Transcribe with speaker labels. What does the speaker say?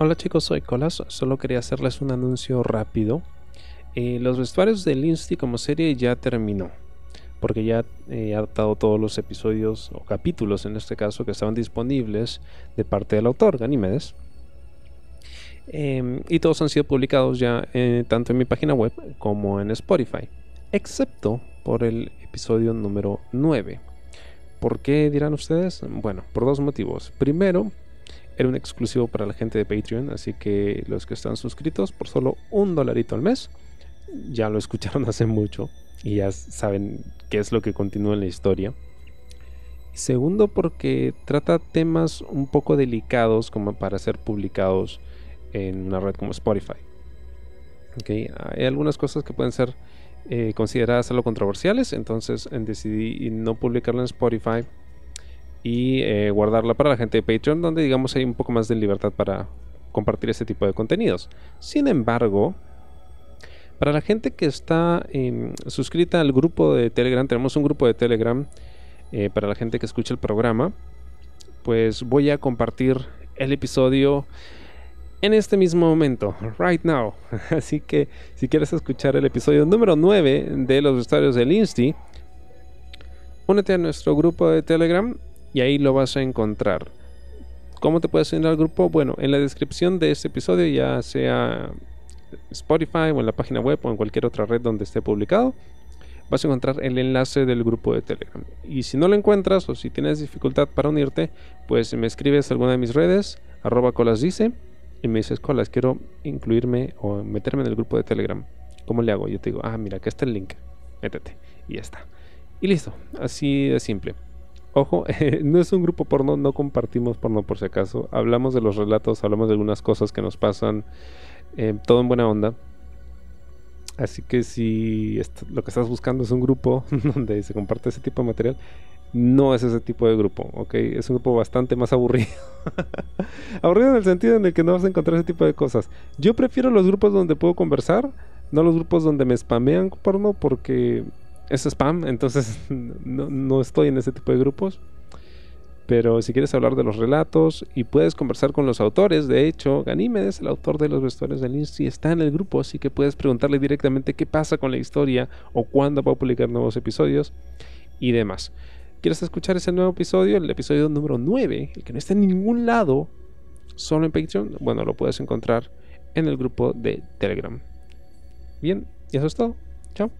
Speaker 1: Hola chicos, soy Colas. Solo quería hacerles un anuncio rápido. Eh, los vestuarios de Lindsay como serie ya terminó. Porque ya he adaptado todos los episodios o capítulos en este caso que estaban disponibles de parte del autor, Ganímedes. Em, y todos han sido publicados ya eh, tanto en mi página web como en Spotify. Excepto por el episodio número 9. ¿Por qué dirán ustedes? Bueno, por dos motivos. Primero, era un exclusivo para la gente de Patreon, así que los que están suscritos por solo un dolarito al mes, ya lo escucharon hace mucho y ya saben qué es lo que continúa en la historia. segundo, porque trata temas un poco delicados como para ser publicados en una red como Spotify. Okay. Hay algunas cosas que pueden ser eh, consideradas algo controversiales, entonces decidí no publicarlo en Spotify y eh, guardarla para la gente de Patreon, donde digamos hay un poco más de libertad para compartir ese tipo de contenidos. Sin embargo, para la gente que está em, suscrita al grupo de Telegram, tenemos un grupo de Telegram eh, para la gente que escucha el programa, pues voy a compartir el episodio en este mismo momento, right now. Así que si quieres escuchar el episodio número 9 de los vestuarios del Insti, únete a nuestro grupo de Telegram y ahí lo vas a encontrar. ¿Cómo te puedes unir al grupo? Bueno, en la descripción de este episodio, ya sea Spotify o en la página web o en cualquier otra red donde esté publicado, vas a encontrar el enlace del grupo de Telegram. Y si no lo encuentras o si tienes dificultad para unirte, pues me escribes a alguna de mis redes, arroba colas dice, y me dices, colas, quiero incluirme o meterme en el grupo de Telegram. ¿Cómo le hago? Yo te digo, ah, mira, aquí está el link, métete. Y ya está. Y listo, así de simple. Ojo, no es un grupo porno, no compartimos porno por si acaso. Hablamos de los relatos, hablamos de algunas cosas que nos pasan, eh, todo en buena onda. Así que si lo que estás buscando es un grupo donde se comparte ese tipo de material, no es ese tipo de grupo, ¿ok? Es un grupo bastante más aburrido. aburrido en el sentido en el que no vas a encontrar ese tipo de cosas. Yo prefiero los grupos donde puedo conversar, no los grupos donde me spamean porno porque es spam, entonces no, estoy en ese tipo de grupos. Pero si quieres hablar de los relatos y puedes conversar con los autores, de hecho, Ganímedes, el autor de los vestuarios del Insti, está en el grupo, así que puedes preguntarle directamente qué pasa con la historia o cuándo va a publicar nuevos episodios y demás. ¿Quieres escuchar ese nuevo episodio? El episodio número 9, el que no está en ningún lado, solo en Patreon. Bueno, lo puedes encontrar en el grupo de Telegram. Bien, y eso es todo. Chao.